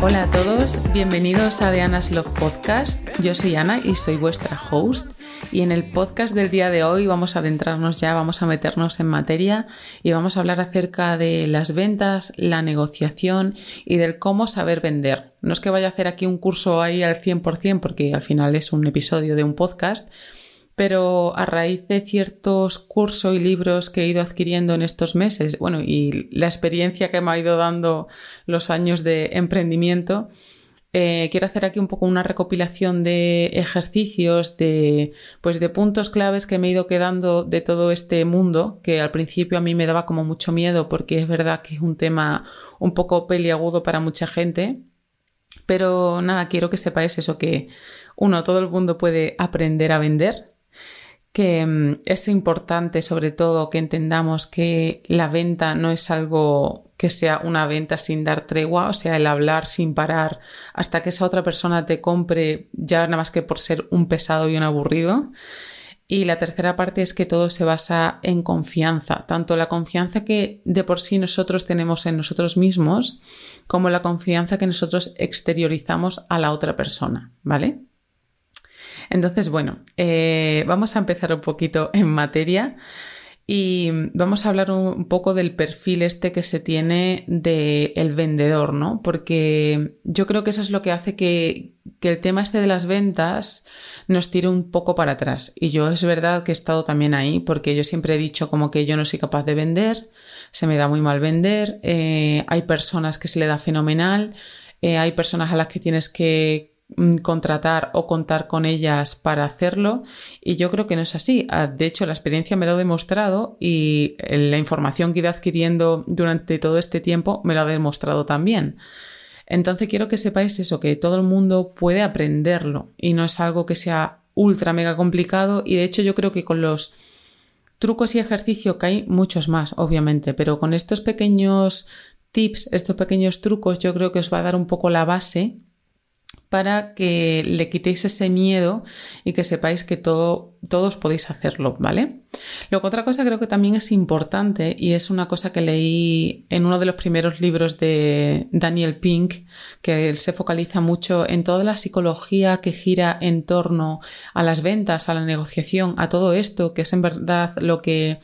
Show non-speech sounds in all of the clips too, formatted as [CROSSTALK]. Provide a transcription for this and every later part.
Hola a todos, bienvenidos a The Anna's Love Podcast. Yo soy Ana y soy vuestra host. Y en el podcast del día de hoy vamos a adentrarnos ya, vamos a meternos en materia y vamos a hablar acerca de las ventas, la negociación y del cómo saber vender. No es que vaya a hacer aquí un curso ahí al 100% porque al final es un episodio de un podcast, pero a raíz de ciertos cursos y libros que he ido adquiriendo en estos meses, bueno, y la experiencia que me ha ido dando los años de emprendimiento, eh, quiero hacer aquí un poco una recopilación de ejercicios, de, pues de puntos claves que me he ido quedando de todo este mundo, que al principio a mí me daba como mucho miedo porque es verdad que es un tema un poco peliagudo para mucha gente. Pero nada, quiero que sepáis eso, que uno, todo el mundo puede aprender a vender, que mm, es importante sobre todo que entendamos que la venta no es algo que sea una venta sin dar tregua, o sea, el hablar sin parar hasta que esa otra persona te compre ya nada más que por ser un pesado y un aburrido. Y la tercera parte es que todo se basa en confianza, tanto la confianza que de por sí nosotros tenemos en nosotros mismos, como la confianza que nosotros exteriorizamos a la otra persona, ¿vale? Entonces, bueno, eh, vamos a empezar un poquito en materia y vamos a hablar un poco del perfil este que se tiene del vendedor, ¿no? Porque yo creo que eso es lo que hace que, que el tema este de las ventas nos tire un poco para atrás. Y yo es verdad que he estado también ahí porque yo siempre he dicho como que yo no soy capaz de vender, se me da muy mal vender, eh, hay personas que se le da fenomenal, eh, hay personas a las que tienes que contratar o contar con ellas para hacerlo y yo creo que no es así. Ah, de hecho, la experiencia me lo ha demostrado y la información que he adquiriendo durante todo este tiempo me lo ha demostrado también. Entonces quiero que sepáis eso, que todo el mundo puede aprenderlo y no es algo que sea ultra mega complicado y de hecho yo creo que con los trucos y ejercicios que hay muchos más, obviamente, pero con estos pequeños tips, estos pequeños trucos, yo creo que os va a dar un poco la base para que le quitéis ese miedo y que sepáis que todo, todos podéis hacerlo, ¿vale? Luego, otra cosa creo que también es importante y es una cosa que leí en uno de los primeros libros de Daniel Pink, que él se focaliza mucho en toda la psicología que gira en torno a las ventas, a la negociación, a todo esto, que es en verdad lo que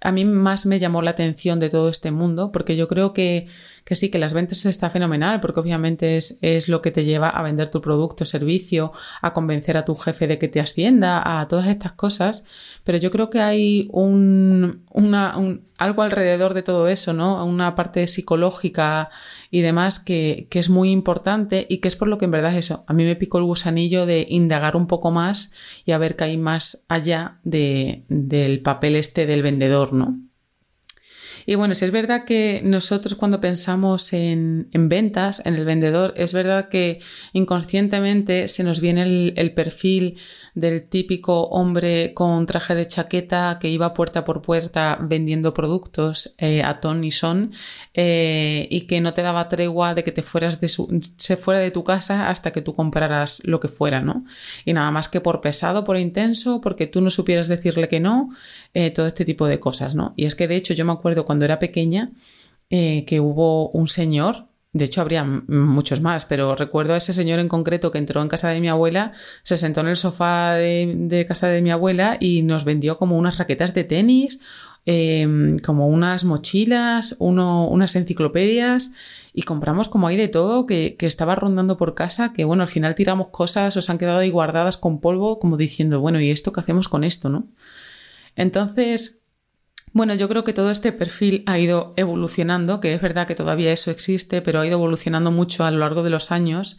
a mí más me llamó la atención de todo este mundo, porque yo creo que que sí, que las ventas está fenomenal, porque obviamente es, es lo que te lleva a vender tu producto servicio, a convencer a tu jefe de que te ascienda, a todas estas cosas, pero yo creo que hay un, una, algo alrededor de todo eso, ¿no? Una parte psicológica y demás que, que, es muy importante y que es por lo que en verdad eso, a mí me picó el gusanillo de indagar un poco más y a ver qué hay más allá de, del papel este del vendedor, ¿no? Y bueno, si es verdad que nosotros cuando pensamos en, ventas, en el vendedor, es verdad que inconscientemente se nos viene el, perfil del típico hombre con traje de chaqueta que iba puerta por puerta vendiendo productos eh, a ton y son eh, y que no te daba tregua de que te fueras de su, se fuera de tu casa hasta que tú compraras lo que fuera, ¿no? Y nada más que por pesado, por intenso, porque tú no supieras decirle que no, eh, todo este tipo de cosas, ¿no? Y es que de hecho yo me acuerdo cuando era pequeña que hubo un señor, de hecho habría muchos más, pero recuerdo a ese señor en concreto que entró en casa de mi abuela, se sentó en el sofá de, casa de mi abuela y nos vendió como unas raquetas de tenis, em, como unas mochilas, unas enciclopedias y compramos como hay de todo que, que, estaba rondando por casa, que bueno, al final tiramos cosas, os han quedado ahí guardadas con polvo, como diciendo, bueno, ¿y esto qué hacemos con esto, no? Entonces, bueno, yo creo que todo este perfil ha ido evolucionando, que es verdad que todavía eso existe, pero ha ido evolucionando mucho a lo largo de los años.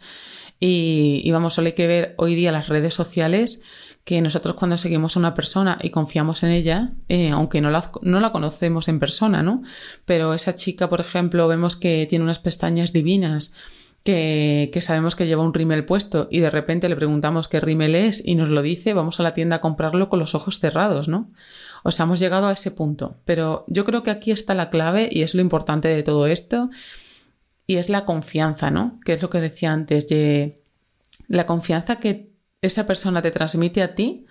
Y, vamos, solo hay que ver hoy día las redes sociales que nosotros cuando seguimos a una persona y confiamos en ella, eh, aunque no la, no la, conocemos en persona, ¿no? Pero esa chica, por ejemplo, vemos que tiene unas pestañas divinas, que, sabemos que lleva un rímel puesto y de repente le preguntamos qué rímel es y nos lo dice, vamos a la tienda a comprarlo con los ojos cerrados, ¿no? O sea, hemos llegado a ese punto. Pero yo creo que aquí está la clave y es lo importante de todo esto. Y es la confianza, ¿no? Que es lo que decía antes, de la confianza que esa persona te transmite a ti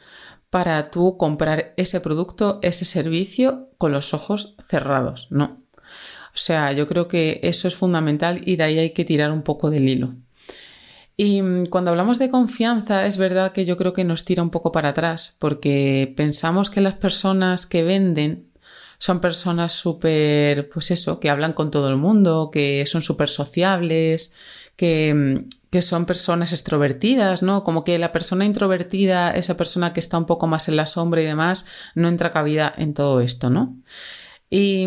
para tú comprar ese producto, ese servicio con los ojos cerrados, ¿no? O sea, yo creo que eso es fundamental y de ahí hay que tirar un poco del hilo. Y mm, cuando hablamos de confianza, es verdad que yo creo que nos tira un poco para atrás, porque pensamos que las personas que venden son personas súper, pues eso, que hablan con todo el mundo, que son súper sociables, que, mm, que son personas extrovertidas, ¿no? Como que la persona introvertida, esa persona que está un poco más en la sombra y demás, no entra cabida en todo esto, ¿no? Y,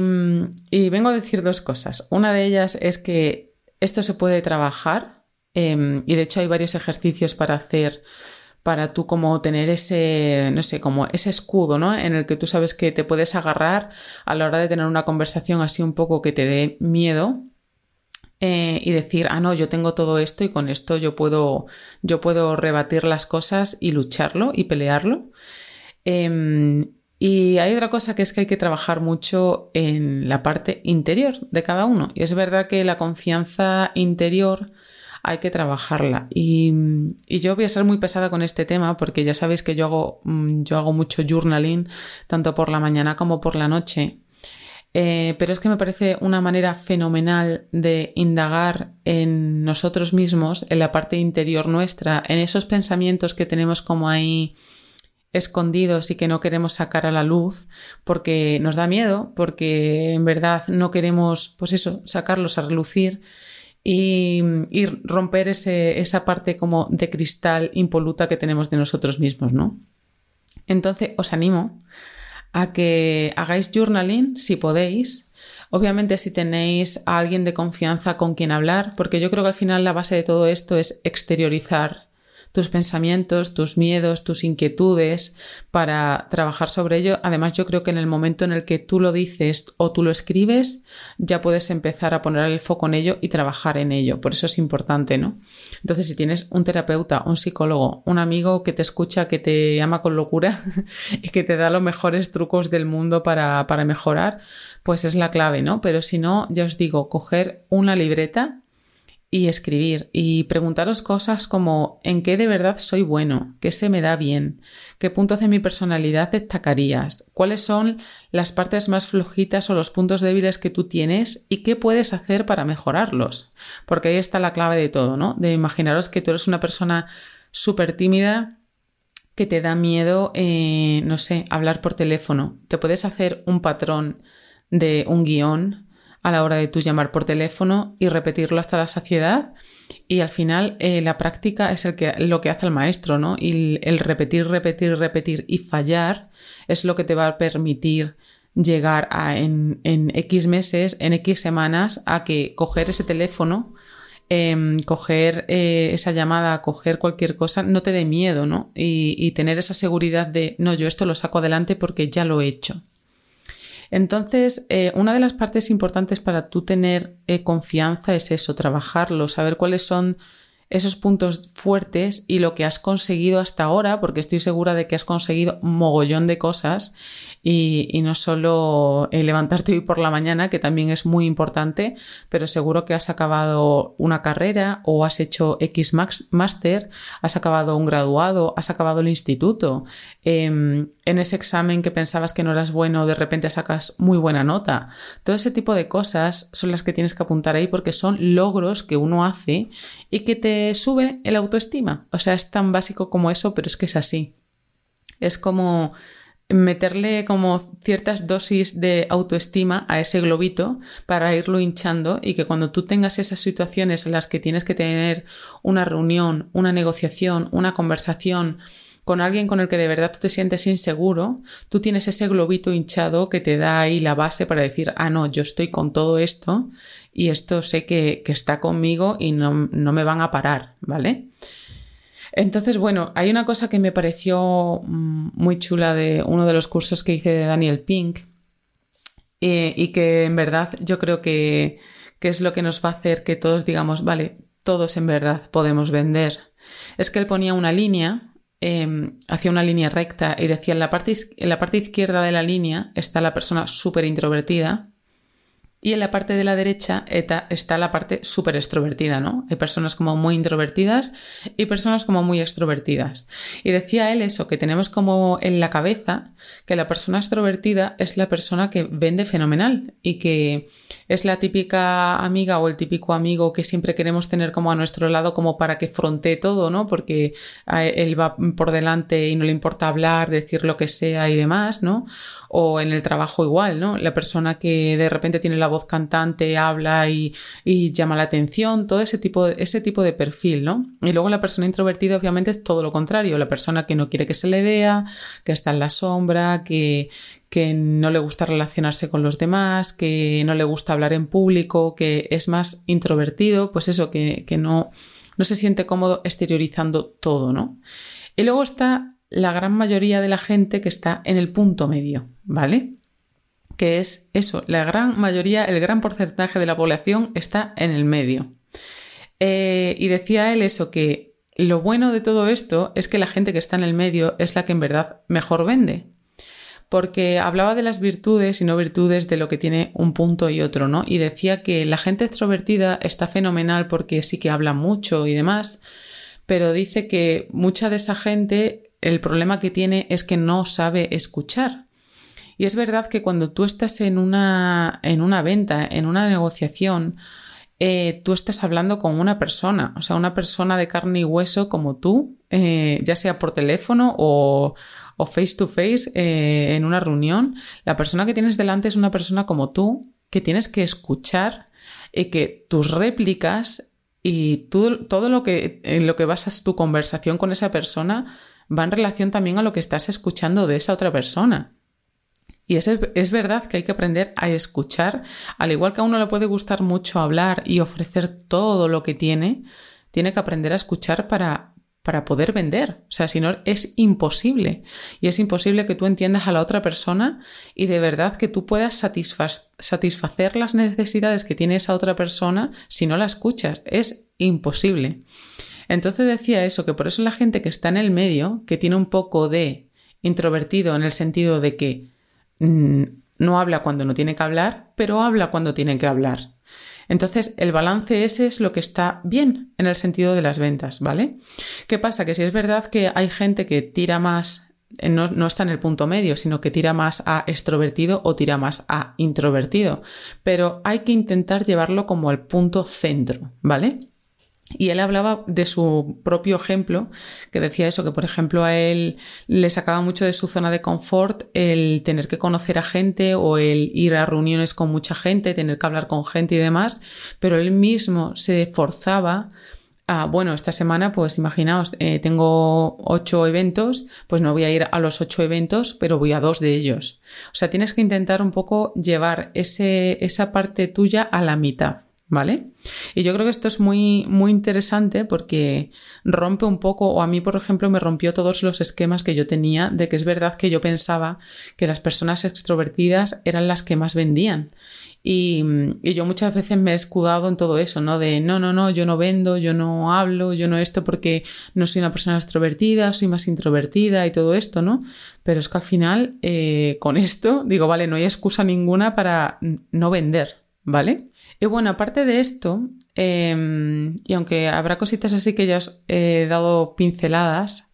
vengo a decir dos cosas. Una de ellas es que esto se puede trabajar Em, y de hecho hay varios ejercicios para hacer para tú como tener ese, no sé, como ese escudo, ¿no? En el que tú sabes que te puedes agarrar a la hora de tener una conversación así un poco que te dé miedo eh, y decir, ah, no, yo tengo todo esto y con esto yo puedo, yo puedo rebatir las cosas y lucharlo y pelearlo. Em, y hay otra cosa que es que hay que trabajar mucho en la parte interior de cada uno. Y es verdad que la confianza interior hay que trabajarla. Y, yo voy a ser muy pesada con este tema porque ya sabéis que yo hago, mm, yo hago mucho journaling, tanto por la mañana como por la noche. Eh, pero es que me parece una manera fenomenal de indagar en nosotros mismos, en la parte interior nuestra, en esos pensamientos que tenemos como ahí escondidos y que no queremos sacar a la luz porque nos da miedo, porque en verdad no queremos, pues eso, sacarlos a relucir y, romper esa parte como de cristal impoluta que tenemos de nosotros mismos, ¿no? Entonces os animo a que hagáis journaling si podéis. Obviamente si tenéis a alguien de confianza con quien hablar, porque yo creo que al final la base de todo esto es exteriorizar tus pensamientos, tus miedos, tus inquietudes para trabajar sobre ello. Además, yo creo que en el momento en el que tú lo dices o tú lo escribes, ya puedes empezar a poner el foco en ello y trabajar en ello. Por eso es importante, ¿no? Entonces, si tienes un terapeuta, un psicólogo, un amigo que te escucha, que te ama con locura [LAUGHS] y que te da los mejores trucos del mundo para, para mejorar, pues es la clave, ¿no? Pero si no, ya os digo, coger una libreta y escribir y preguntaros cosas como ¿en qué de verdad soy bueno? ¿Qué se me da bien? ¿Qué puntos de mi personalidad destacarías? ¿Cuáles son las partes más flojitas o los puntos débiles que tú tienes y qué puedes hacer para mejorarlos? Porque ahí está la clave de todo, ¿no? De imaginaros que tú eres una persona súper tímida que te da miedo, eh, no sé, hablar por teléfono. Te puedes hacer un patrón de un guion a la hora de tú llamar por teléfono y repetirlo hasta la saciedad. Y al final eh, la práctica es el que, lo que hace el maestro, ¿no? Y el repetir, repetir, repetir y fallar es lo que te va a permitir llegar a en, en X meses, en X semanas, a que coger ese teléfono, em, coger eh, esa llamada, coger cualquier cosa, no te dé miedo, ¿no? Y, y tener esa seguridad de, no, yo esto lo saco adelante porque ya lo he hecho. Entonces, eh, una de las partes importantes para tú tener eh, confianza es eso, trabajarlo, saber cuáles son esos puntos fuertes y lo que has conseguido hasta ahora, porque estoy segura de que has conseguido mogollón de cosas y, no solo eh, levantarte hoy por la mañana, que también es muy importante, pero seguro que has acabado una carrera o has hecho X Master, has acabado un graduado, has acabado el instituto. Em, en ese examen que pensabas que no eras bueno, de repente sacas muy buena nota. Todo ese tipo de cosas son las que tienes que apuntar ahí porque son logros que uno hace y que te suben el autoestima. O sea, es tan básico como eso, pero es que es así. Es como meterle como ciertas dosis de autoestima a ese globito para irlo hinchando y que cuando tú tengas esas situaciones en las que tienes que tener una reunión, una negociación, una conversación con alguien con el que de verdad tú te sientes inseguro, tú tienes ese globito hinchado que te da ahí la base para decir, ah, no, yo estoy con todo esto y esto sé que, está conmigo y no, no me van a parar, ¿vale? Entonces, bueno, hay una cosa que me pareció mm, muy chula de uno de los cursos que hice de Daniel Pink eh, y que en verdad yo creo que, es lo que nos va a hacer que todos digamos, vale, todos en verdad podemos vender. Es que él ponía una línea, em, hacía una línea recta y decía en la, parte, en la parte izquierda de la línea está la persona súper introvertida Y en la parte de la derecha está la parte súper extrovertida, ¿no? Hay personas como muy introvertidas y personas como muy extrovertidas. Y decía él eso, que tenemos como en la cabeza que la persona extrovertida es la persona que vende fenomenal y que es la típica amiga o el típico amigo que siempre queremos tener como a nuestro lado como para que frontee todo, ¿no? Porque él va por delante y no le importa hablar, decir lo que sea y demás, ¿no? O en el trabajo igual, ¿no? La persona que de repente tiene la voz cantante, habla y, llama la atención, todo ese tipo, de, ese tipo de perfil, ¿no? Y luego la persona introvertida obviamente es todo lo contrario, la persona que no quiere que se le vea, que está en la sombra, que, que no le gusta relacionarse con los demás, que no le gusta hablar en público, que es más introvertido, pues eso, que, que no, no se siente cómodo exteriorizando todo, ¿no? Y luego está la gran mayoría de la gente que está en el punto medio, ¿vale? Que es eso, la gran mayoría, el gran porcentaje de la población está en el medio. Eh, y decía él eso, que lo bueno de todo esto es que la gente que está en el medio es la que en verdad mejor vende. Porque hablaba de las virtudes y no virtudes de lo que tiene un punto y otro, ¿no? Y decía que la gente extrovertida está fenomenal porque sí que habla mucho y demás, pero dice que mucha de esa gente el problema que tiene es que no sabe escuchar. Y es verdad que cuando tú estás en una, en una venta, en una negociación, eh, tú estás hablando con una persona, o sea, una persona de carne y hueso como tú, eh, ya sea por teléfono o, face to face eh, en una reunión. La persona que tienes delante es una persona como tú que tienes que escuchar y que tus réplicas y todo lo que, en lo que basas tu conversación con esa persona va en relación también a lo que estás escuchando de esa otra persona. Y es, es verdad que hay que aprender a escuchar, al igual que a uno le puede gustar mucho hablar y ofrecer todo lo que tiene, tiene que aprender a escuchar para, para poder vender. O sea, si no, es imposible. Y es imposible que tú entiendas a la otra persona y de verdad que tú puedas satisfacer las necesidades que tiene esa otra persona si no la escuchas. Es imposible. Entonces decía eso, que por eso la gente que está en el medio, que tiene un poco de introvertido en el sentido de que no habla cuando no tiene que hablar, pero habla cuando tiene que hablar. Entonces, el balance ese es lo que está bien en el sentido de las ventas, ¿vale? ¿Qué pasa? Que si es verdad que hay gente que tira más, eh, no, no está en el punto medio, sino que tira más a extrovertido o tira más a introvertido, pero hay que intentar llevarlo como al punto centro, ¿vale? Y él hablaba de su propio ejemplo, que decía eso, que por ejemplo a él le sacaba mucho de su zona de confort el tener que conocer a gente o el ir a reuniones con mucha gente, tener que hablar con gente y demás, pero él mismo se forzaba a, bueno, esta semana pues imaginaos, eh, tengo ocho eventos, pues no voy a ir a los ocho eventos, pero voy a dos de ellos. O sea, tienes que intentar un poco llevar ese, esa parte tuya a la mitad. ¿Vale? Y yo creo que esto es muy, muy interesante porque rompe un poco, o a mí, por ejemplo, me rompió todos los esquemas que yo tenía de que es verdad que yo pensaba que las personas extrovertidas eran las que más vendían. Y, y, yo muchas veces me he escudado en todo eso, ¿no? De no, no, no, yo no vendo, yo no hablo, yo no esto porque no soy una persona extrovertida, soy más introvertida y todo esto, ¿no? Pero es que al final, eh, con esto, digo, vale, no hay excusa ninguna para no vender, ¿vale? Y bueno, aparte de esto, em, y aunque habrá cositas así que ya os he dado pinceladas,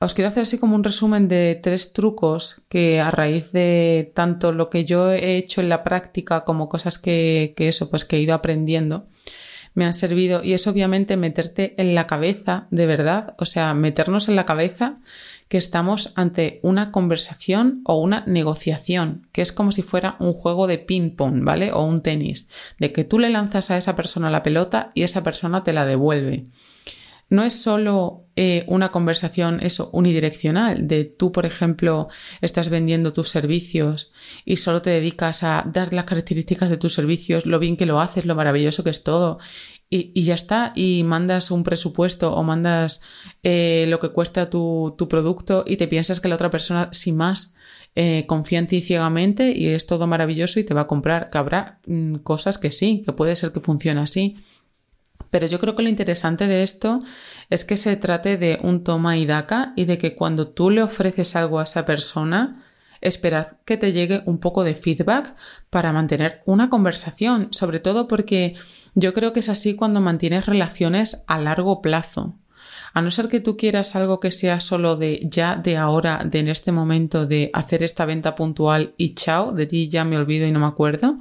os quiero hacer así como un resumen de tres trucos que a raíz de tanto lo que yo he hecho en la práctica como cosas que, que eso, pues que he ido aprendiendo, me han servido. Y es obviamente meterte en la cabeza, de verdad, o sea, meternos en la cabeza que estamos ante una conversación o una negociación, que es como si fuera un juego de ping-pong, ¿vale? O un tenis, de que tú le lanzas a esa persona la pelota y esa persona te la devuelve. No es solo eh, una conversación, eso, unidireccional, de tú, por ejemplo, estás vendiendo tus servicios y solo te dedicas a dar las características de tus servicios, lo bien que lo haces, lo maravilloso que es todo, y, ya está, y mandas un presupuesto o mandas eh, lo que cuesta tu, producto y te piensas que la otra persona, sin más, eh, confía en ti ciegamente y es todo maravilloso y te va a comprar. Que habrá mm, cosas que sí, que puede ser que funcione así. Pero yo creo que lo interesante de esto es que se trate de un toma y daca y de que cuando tú le ofreces algo a esa persona, esperad que te llegue un poco de feedback para mantener una conversación, sobre todo porque yo creo que es así cuando mantienes relaciones a largo plazo. A no ser que tú quieras algo que sea solo de ya, de ahora, de en este momento, de hacer esta venta puntual y chao, de ti ya me olvido y no me acuerdo.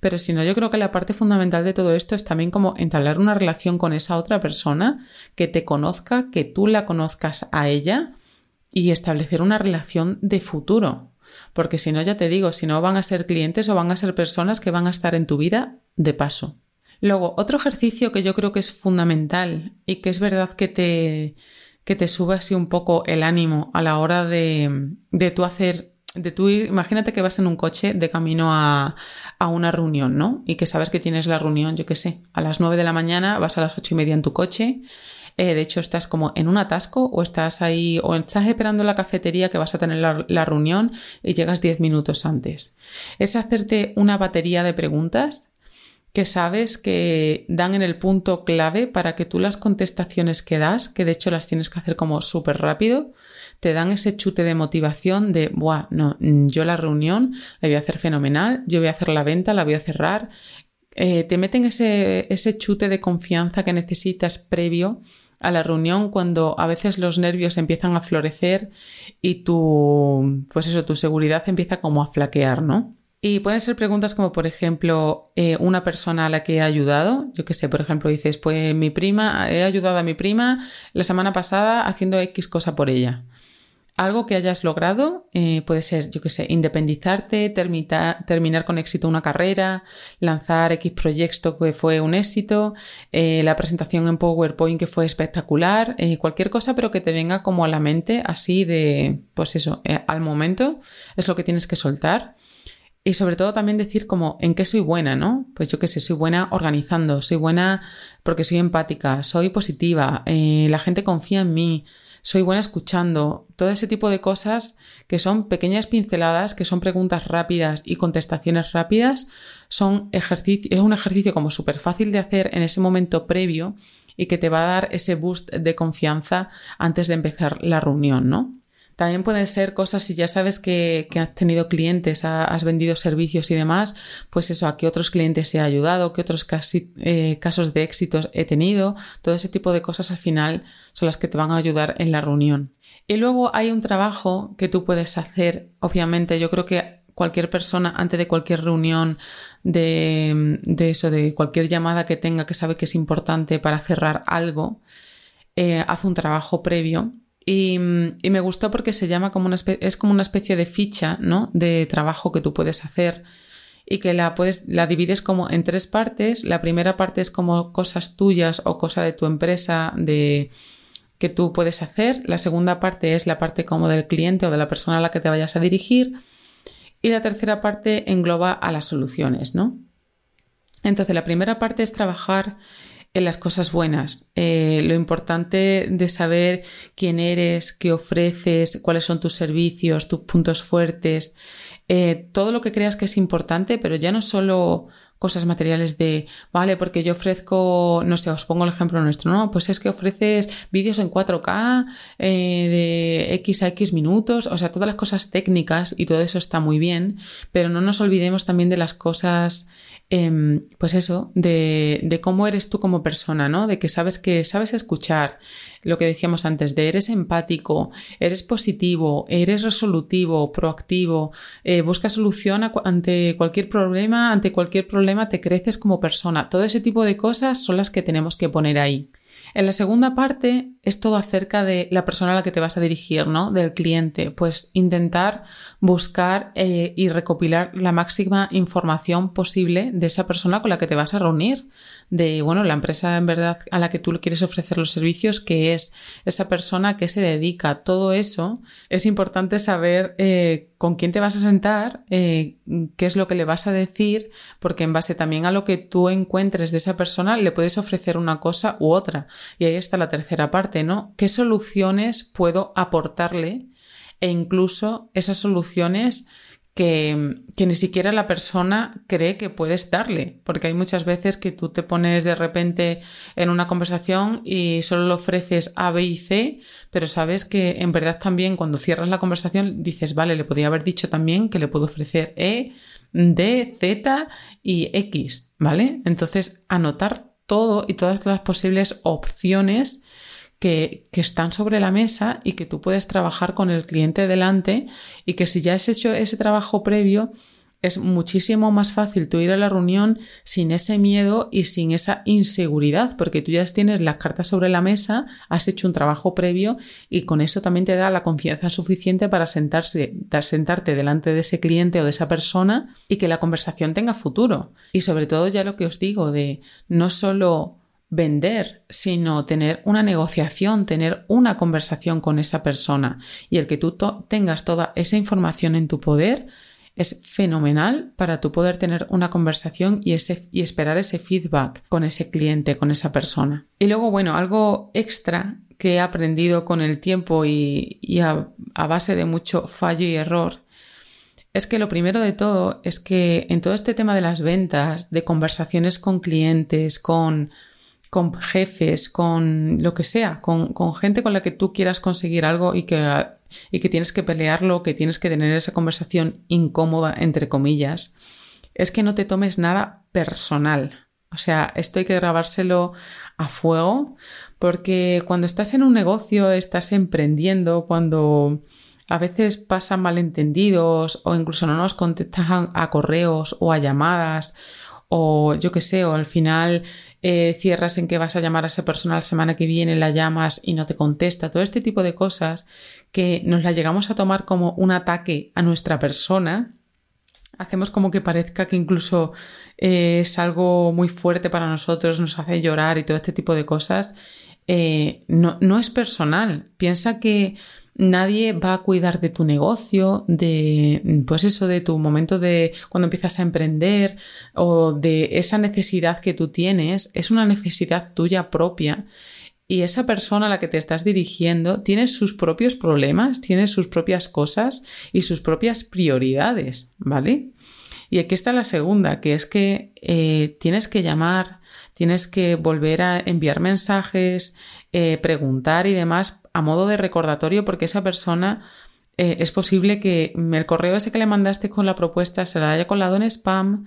Pero si no, yo creo que la parte fundamental de todo esto es también como entablar una relación con esa otra persona, que te conozca, que tú la conozcas a ella y establecer una relación de futuro. Porque si no, ya te digo, si no van a ser clientes o van a ser personas que van a estar en tu vida de paso. Luego, otro ejercicio que yo creo que es fundamental y que es verdad que te, que te sube así un poco el ánimo a la hora de, de tú hacer, de tú ir, imagínate que vas en un coche de camino a, a una reunión, ¿no? Y que sabes que tienes la reunión, yo qué sé, a las 9 de la mañana, vas a las ocho y media en tu coche, eh, de hecho estás como en un atasco o estás ahí o estás esperando en la cafetería que vas a tener la, reunión y llegas 10 minutos antes. Es hacerte una batería de preguntas que sabes que dan en el punto clave para que tú las contestaciones que das, que de hecho las tienes que hacer como súper rápido, te dan ese chute de motivación de, buah, no, yo la reunión la voy a hacer fenomenal, yo voy a hacer la venta, la voy a cerrar. Eh, te meten ese, ese chute de confianza que necesitas previo a la reunión cuando a veces los nervios empiezan a florecer y tu, pues eso, tu seguridad empieza como a flaquear, ¿no? Y pueden ser preguntas como, por ejemplo, eh, una persona a la que he ayudado. Yo qué sé, por ejemplo, dices, pues mi prima, he ayudado a mi prima la semana pasada haciendo X cosa por ella. Algo que hayas logrado eh, puede ser, yo qué sé, independizarte, terminar con éxito una carrera, lanzar X proyecto que fue un éxito, eh, la presentación en PowerPoint que fue espectacular, cualquier cosa, pero que te venga como a la mente, así de, pues eso, al momento, es lo que tienes que soltar. Y sobre todo también decir como en qué soy buena, ¿no? Pues yo qué sé, soy buena organizando, soy buena porque soy empática, soy positiva, eh, la gente confía en mí, soy buena escuchando, todo ese tipo de cosas que son pequeñas pinceladas, que son preguntas rápidas y contestaciones rápidas, son ejercicio, es un ejercicio como súper fácil de hacer en ese momento previo y que te va a dar ese boost de confianza antes de empezar la reunión, ¿no? También pueden ser cosas si ya sabes que, has tenido clientes, has vendido servicios y demás, pues eso, a qué otros clientes he ayudado, qué otros eh, casos de éxitos he tenido, todo ese tipo de cosas al final son las que te van a ayudar en la reunión. Y luego hay un trabajo que tú puedes hacer, obviamente, yo creo que cualquier persona antes de cualquier reunión de, eso, de cualquier llamada que tenga que sabe que es importante para cerrar algo, eh, hace un trabajo previo y, me gustó porque se llama como una es como una especie de ficha, ¿no? De trabajo que tú puedes hacer y que la puedes, la divides como en tres partes. La primera parte es como cosas tuyas o cosa de tu empresa de que tú puedes hacer. La segunda parte es la parte como del cliente o de la persona a la que te vayas a dirigir. Y la tercera parte engloba a las soluciones, ¿no? Entonces, la primera parte es trabajar en las cosas buenas, eh, lo importante de saber quién eres, qué ofreces, cuáles son tus servicios, tus puntos fuertes, eh, todo lo que creas que es importante, pero ya no solo cosas materiales de, vale, porque yo ofrezco, no sé, os pongo el ejemplo nuestro, ¿no? Pues es que ofreces vídeos en 4K eh, de X a X minutos, o sea, todas las cosas técnicas y todo eso está muy bien, pero no nos olvidemos también de las cosas Em, pues eso, de, de, cómo eres tú como persona, ¿no? De que sabes que sabes escuchar, lo que decíamos antes, de eres empático, eres positivo, eres resolutivo, proactivo, eh, buscas solución ante cualquier problema, ante cualquier problema te creces como persona. Todo ese tipo de cosas son las que tenemos que poner ahí. En la segunda parte es todo acerca de la persona a la que te vas a dirigir, ¿no? Del cliente. Pues intentar buscar eh, y recopilar la máxima información posible de esa persona con la que te vas a reunir. De, bueno, la empresa en verdad a la que tú quieres ofrecer los servicios, que es esa persona que se dedica. Todo eso es importante saber eh, con quién te vas a sentar, eh, qué es lo que le vas a decir, porque en base también a lo que tú encuentres de esa persona le puedes ofrecer una cosa u otra. Y ahí está la tercera parte, ¿no? ¿Qué soluciones puedo aportarle? E incluso esas soluciones que, ni siquiera la persona cree que puedes darle, porque hay muchas veces que tú te pones de repente en una conversación y solo le ofreces A, B y C, pero sabes que en verdad también cuando cierras la conversación dices, vale, le podría haber dicho también que le puedo ofrecer E, D, Z y X, ¿vale? Entonces, anotar todo y todas las posibles opciones que, están sobre la mesa y que tú puedes trabajar con el cliente delante y que si ya has hecho ese trabajo previo, es muchísimo más fácil tú ir a la reunión sin ese miedo y sin esa inseguridad, porque tú ya tienes las cartas sobre la mesa, has hecho un trabajo previo y con eso también te da la confianza suficiente para sentarse, sentarte delante de ese cliente o de esa persona y que la conversación tenga futuro. Y sobre todo ya lo que os digo de no solo vender, sino tener una negociación, tener una conversación con esa persona. Y el que tú tengas toda esa información en tu poder es fenomenal para tú poder tener una conversación y, ese, y esperar ese feedback con ese cliente, con esa persona. Y luego, bueno, algo extra que he aprendido con el tiempo y, a, a base de mucho fallo y error es que lo primero de todo es que en todo este tema de las ventas, de conversaciones con clientes, con con jefes, con lo que sea, con, gente con la que tú quieras conseguir algo y que, y que tienes que pelearlo, que tienes que tener esa conversación incómoda, entre comillas, es que no te tomes nada personal. O sea, esto hay que grabárselo a fuego porque cuando estás en un negocio, estás emprendiendo, cuando a veces pasan malentendidos o incluso no nos contestan a correos o a llamadas o yo qué sé, o al final eh, cierras en que vas a llamar a esa persona la semana que viene, la llamas y no te contesta, todo este tipo de cosas que nos la llegamos a tomar como un ataque a nuestra persona, hacemos como que parezca que incluso eh, es algo muy fuerte para nosotros, nos hace llorar y todo este tipo de cosas, eh, no, no es personal. Piensa que Nadie va a cuidar de tu negocio, de, pues eso, de tu momento de cuando empiezas a emprender o de esa necesidad que tú tienes. Es una necesidad tuya propia. Y esa persona a la que te estás dirigiendo tiene sus propios problemas, tiene sus propias cosas y sus propias prioridades, ¿vale? Y aquí está la segunda, que es que eh, tienes que llamar, tienes que volver a enviar mensajes, eh, preguntar y demás a modo de recordatorio porque esa persona eh, es posible que el correo ese que le mandaste con la propuesta se la haya colado en spam,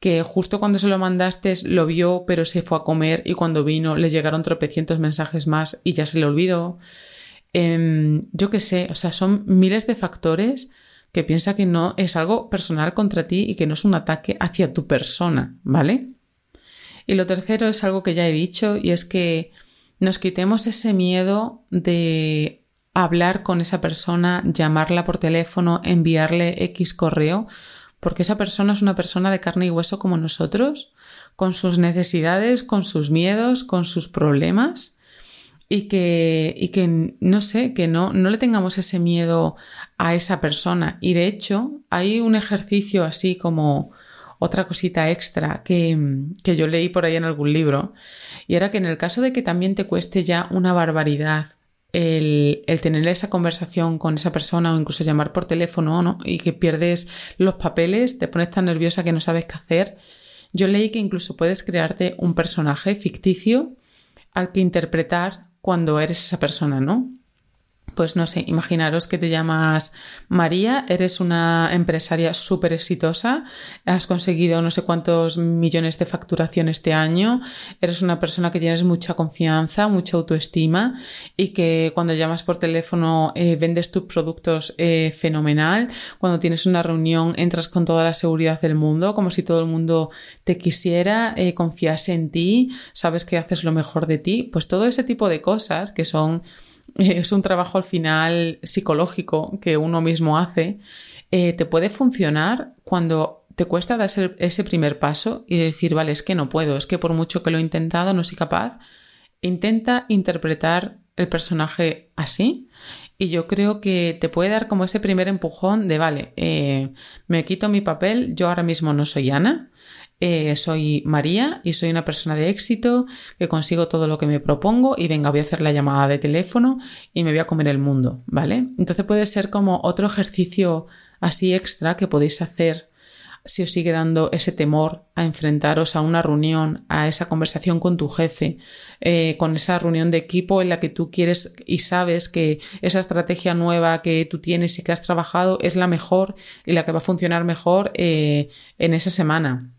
que justo cuando se lo mandaste lo vio pero se fue a comer y cuando vino le llegaron tropecientos mensajes más y ya se le olvidó. Em, yo qué sé, o sea, son miles de factores que piensa que no es algo personal contra ti y que no es un ataque hacia tu persona, ¿vale? Y lo tercero es algo que ya he dicho y es que nos quitemos ese miedo de hablar con esa persona, llamarla por teléfono, enviarle X correo, porque esa persona es una persona de carne y hueso como nosotros, con sus necesidades, con sus miedos, con sus problemas y que, y que no sé, que no, no le tengamos ese miedo a esa persona. Y de hecho, hay un ejercicio así como otra cosita extra que, que yo leí por ahí en algún libro, y era que en el caso de que también te cueste ya una barbaridad el, el, tener esa conversación con esa persona o incluso llamar por teléfono ¿no? y que pierdes los papeles, te pones tan nerviosa que no sabes qué hacer. Yo leí que incluso puedes crearte un personaje ficticio al que interpretar cuando eres esa persona, ¿no? Pues no sé, imaginaros que te llamas María, eres una empresaria súper exitosa, has conseguido no sé cuántos millones de facturación este año, eres una persona que tienes mucha confianza, mucha autoestima y que cuando llamas por teléfono eh, vendes tus productos eh, fenomenal, cuando tienes una reunión entras con toda la seguridad del mundo, como si todo el mundo te quisiera, eh, confiase en ti, sabes que haces lo mejor de ti, pues todo ese tipo de cosas que son [LAUGHS] es un trabajo al final psicológico que uno mismo hace, eh, te puede funcionar cuando te cuesta dar ese, primer paso y decir, vale, es que no puedo, es que por mucho que lo he intentado no soy capaz. Intenta interpretar el personaje así y yo creo que te puede dar como ese primer empujón de, vale, eh, me quito mi papel, yo ahora mismo no soy Ana, eh, soy María y soy una persona de éxito que consigo todo lo que me propongo y venga, voy a hacer la llamada de teléfono y me voy a comer el mundo, ¿vale? Entonces puede ser como otro ejercicio así extra que podéis hacer si os sigue dando ese temor a enfrentaros a una reunión, a esa conversación con tu jefe, eh, con esa reunión de equipo en la que tú quieres y sabes que esa estrategia nueva que tú tienes y que has trabajado es la mejor y la que va a funcionar mejor eh, en esa semana.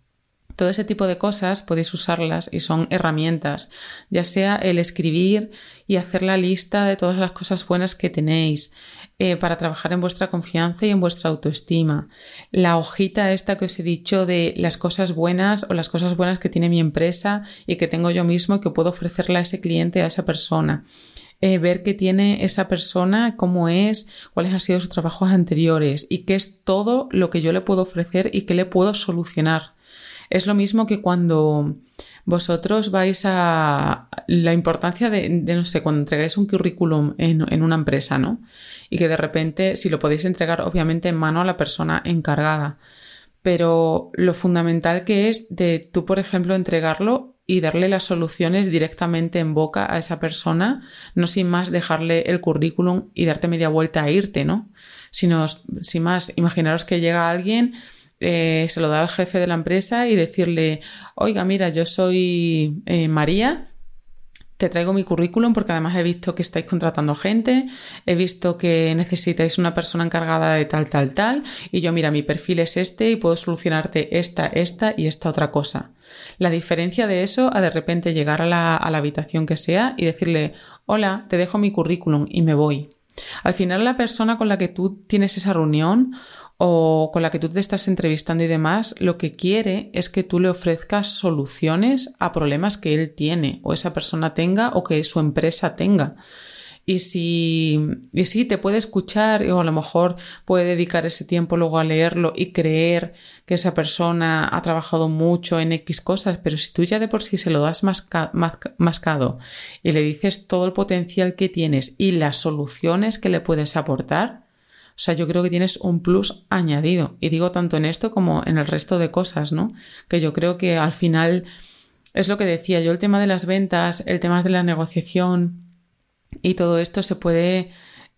Todo ese tipo de cosas podéis usarlas y son herramientas, ya sea el escribir y hacer la lista de todas las cosas buenas que tenéis, eh, para trabajar en vuestra confianza y en vuestra autoestima. La hojita esta que os he dicho de las cosas buenas o las cosas buenas que tiene mi empresa y que tengo yo mismo y que puedo ofrecerle a ese cliente, a esa persona. Eh, ver qué tiene esa persona, cómo es, cuáles han sido sus trabajos anteriores y qué es todo lo que yo le puedo ofrecer y qué le puedo solucionar. Es lo mismo que cuando vosotros vais a la importancia de, no sé, cuando entregáis un currículum en, una empresa, ¿no? Y que de repente, si lo podéis entregar obviamente en mano a la persona encargada, pero lo fundamental que es de tú, por ejemplo, entregarlo y darle las soluciones directamente en boca a esa persona, no sin más dejarle el currículum y darte media vuelta a irte, ¿no? Sino, sin más, imaginaros que llega alguien eh, se lo da al jefe de la empresa y decirle, oiga, mira, yo soy eh, María, te traigo mi currículum porque además he visto que estáis contratando gente, he visto que necesitáis una persona encargada de tal, tal, tal, y yo, mira, mi perfil es este y puedo solucionarte esta, esta y esta otra cosa. La diferencia de eso a de repente llegar a la, a la habitación que sea y decirle, hola, te dejo mi currículum y me voy. Al final la persona con la que tú tienes esa reunión o con la que tú te estás entrevistando y demás, lo que quiere es que tú le ofrezcas soluciones a problemas que él tiene o esa persona tenga o que su empresa tenga. Y si, y si te puede escuchar o a lo mejor puede dedicar ese tiempo luego a leerlo y creer que esa persona ha trabajado mucho en X cosas, pero si tú ya de por sí se lo das mascado y le dices todo el potencial que tienes y las soluciones que le puedes aportar, o sea, yo creo que tienes un plus añadido. Y digo tanto en esto como en el resto de cosas, ¿no? Que yo creo que al final es lo que decía yo, el tema de las ventas, el tema de la negociación y todo esto se puede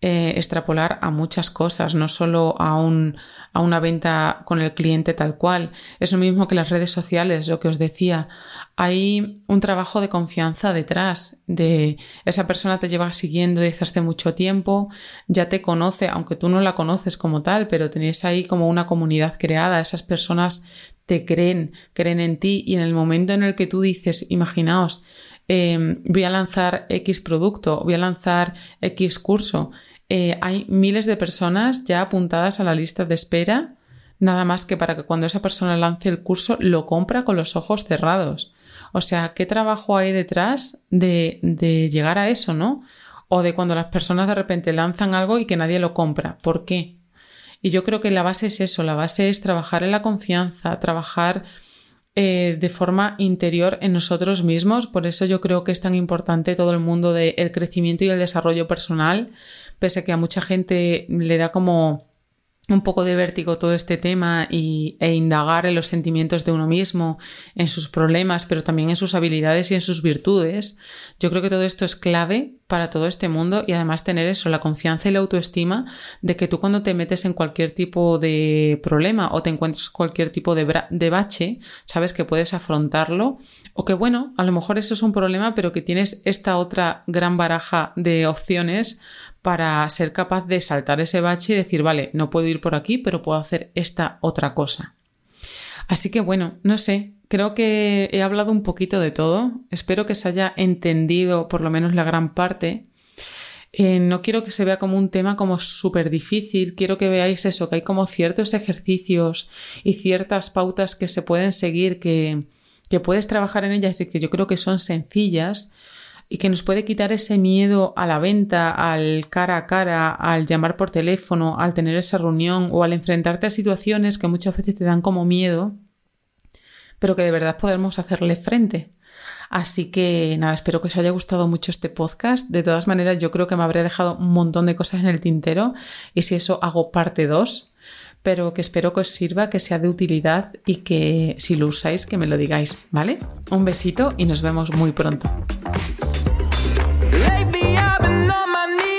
eh, extrapolar a muchas cosas, no solo a, un, a una venta con el cliente tal cual. Es lo mismo que las redes sociales, lo que os decía. Hay un trabajo de confianza detrás de esa persona te lleva siguiendo desde hace mucho tiempo, ya te conoce, aunque tú no la conoces como tal, pero tenéis ahí como una comunidad creada, esas personas te creen, creen en ti y en el momento en el que tú dices, imaginaos, em, voy a lanzar X producto, voy a lanzar X curso, eh, hay miles de personas ya apuntadas a la lista de espera, nada más que para que cuando esa persona lance el curso lo compra con los ojos cerrados. O sea, ¿qué trabajo hay detrás de, de llegar a eso, no? O de cuando las personas de repente lanzan algo y que nadie lo compra. ¿Por qué? Y yo creo que la base es eso, la base es trabajar en la confianza, trabajar eh, de forma interior en nosotros mismos. Por eso yo creo que es tan importante todo el mundo del crecimiento y el desarrollo personal, pese a que a mucha gente le da como un poco de vértigo todo este tema y, e indagar en los sentimientos de uno mismo, en sus problemas, pero también en sus habilidades y en sus virtudes. Yo creo que todo esto es clave para todo este mundo y además tener eso, la confianza y la autoestima de que tú cuando te metes en cualquier tipo de problema o te encuentras cualquier tipo de, de bache, sabes que puedes afrontarlo o que bueno, a lo mejor eso es un problema, pero que tienes esta otra gran baraja de opciones para ser capaz de saltar ese bache y decir, vale, no puedo ir por aquí, pero puedo hacer esta otra cosa. Así que bueno, no sé, creo que he hablado un poquito de todo, espero que se haya entendido por lo menos la gran parte. Eh, no quiero que se vea como un tema como súper difícil, quiero que veáis eso, que hay como ciertos ejercicios y ciertas pautas que se pueden seguir, que, que puedes trabajar en ellas y que yo creo que son sencillas, y que nos puede quitar ese miedo a la venta, al cara a cara, al llamar por teléfono, al tener esa reunión o al enfrentarte a situaciones que muchas veces te dan como miedo, pero que de verdad podemos hacerle frente. Así que nada, espero que os haya gustado mucho este podcast. De todas maneras, yo creo que me habré dejado un montón de cosas en el tintero y si eso hago parte 2, pero que espero que os sirva, que sea de utilidad y que si lo usáis, que me lo digáis, ¿vale? Un besito y nos vemos muy pronto. Lately I've been on my knees